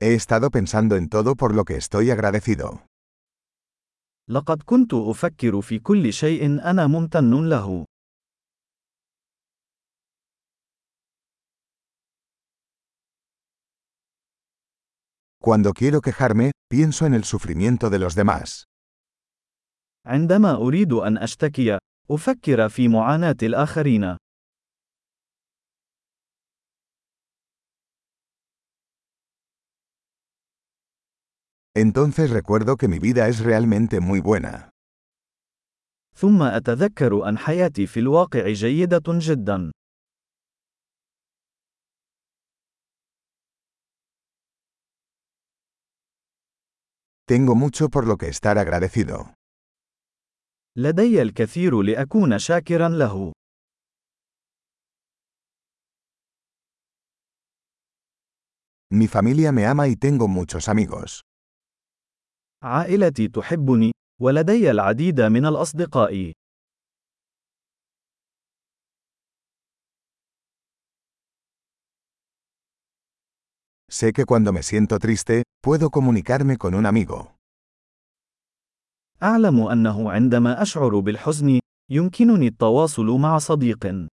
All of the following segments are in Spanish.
He estado pensando en todo por lo que estoy agradecido. لقد كنت أفكر في كل شيء أنا ممتن له. Cuando quiero quejarme, pienso en el sufrimiento de los demás. عندما أريد أن أشتكي، أفكر في معاناة الآخرين. Entonces recuerdo que mi vida es realmente muy buena. ثم أتذكر أن حياتي في الواقع جيدة جدا. Tengo mucho por lo que estar agradecido. لدي الكثير لأكون شاكرا له. Mi familia me ama y tengo muchos amigos. عائلتي تحبني، ولدي العديد من الأصدقاء. Sé que cuando me siento triste, puedo comunicarme con un amigo. أعلم أنه عندما أشعر بالحزن، يمكنني التواصل مع صديق.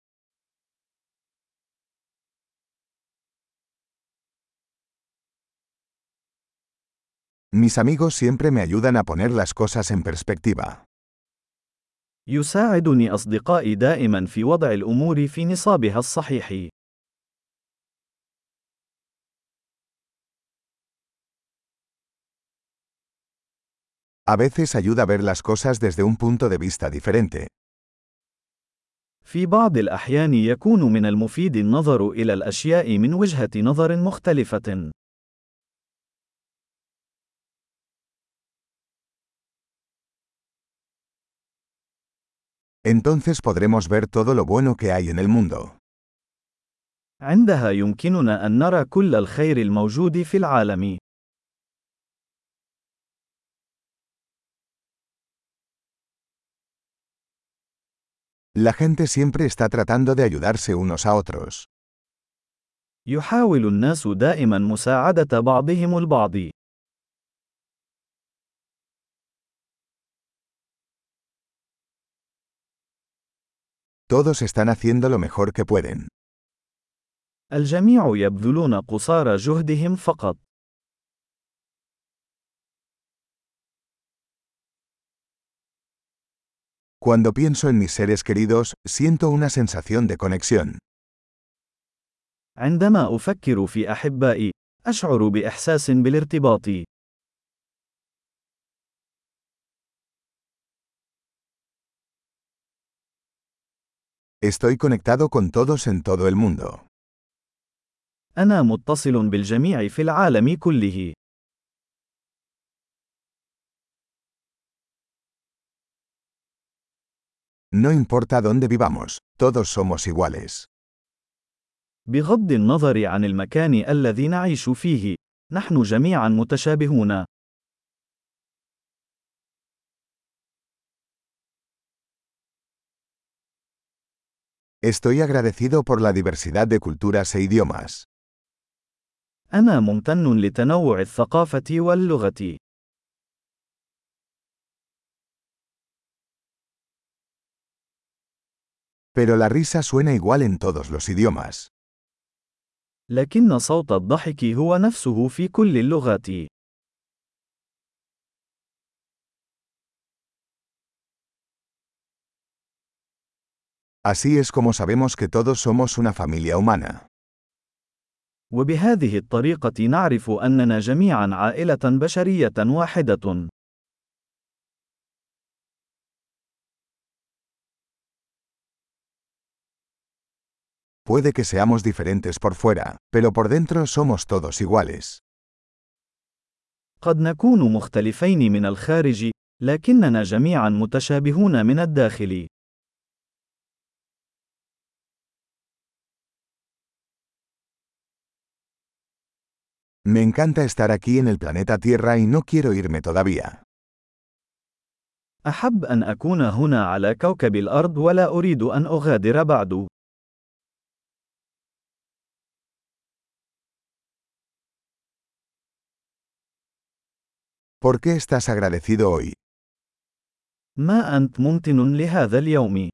Mis amigos siempre me ayudan a poner las cosas en perspectiva. يساعدني أصدقائي دائما في وضع الأمور في نصابها الصحيح. A veces ayuda a ver las cosas desde un punto de vista diferente. في بعض الأحيان يكون من المفيد النظر إلى الأشياء من وجهة نظر مختلفة. Entonces podremos ver todo lo bueno que hay en el mundo. عندها يمكننا أن نرى كل الخير الموجود في العالم. La gente siempre está tratando de ayudarse unos a otros. يحاول الناس دائما مساعدة بعضهم البعض. Todos están haciendo lo mejor que pueden. الجميع يبذلون قصارى جهدهم فقط. Cuando pienso en mis seres queridos, siento una sensación de conexión. عندما أفكر في أحبائي، أشعر بإحساس بالارتباط. Estoy conectado con todos en todo el mundo. أنا متصل بالجميع في العالم كله. No importa dónde vivamos, todos somos iguales. بغض النظر عن المكان الذي نعيش فيه، نحن جميعا متشابهون. Estoy agradecido por la diversidad de culturas e idiomas. أنا ممتن لتنوع الثقافة واللغة. Pero la risa suena igual en todos los idiomas. لكن صوت الضحك هو نفسه في كل اللغات. Así es como sabemos que todos somos una familia humana. وبهذه الطريقة نعرف أننا جميعا عائلة بشرية واحدة. Puede que seamos diferentes por fuera, pero por dentro somos todos iguales. قد نكون مختلفين من الخارج، لكننا جميعا متشابهون من الداخل. Me encanta estar aquí en el planeta Tierra y no quiero irme todavía. أحب أن أكون هنا على كوكب الأرض ولا أريد أن أغادر بعد. ¿Por qué estás agradecido hoy? ما أنت ممتن لهذا اليوم؟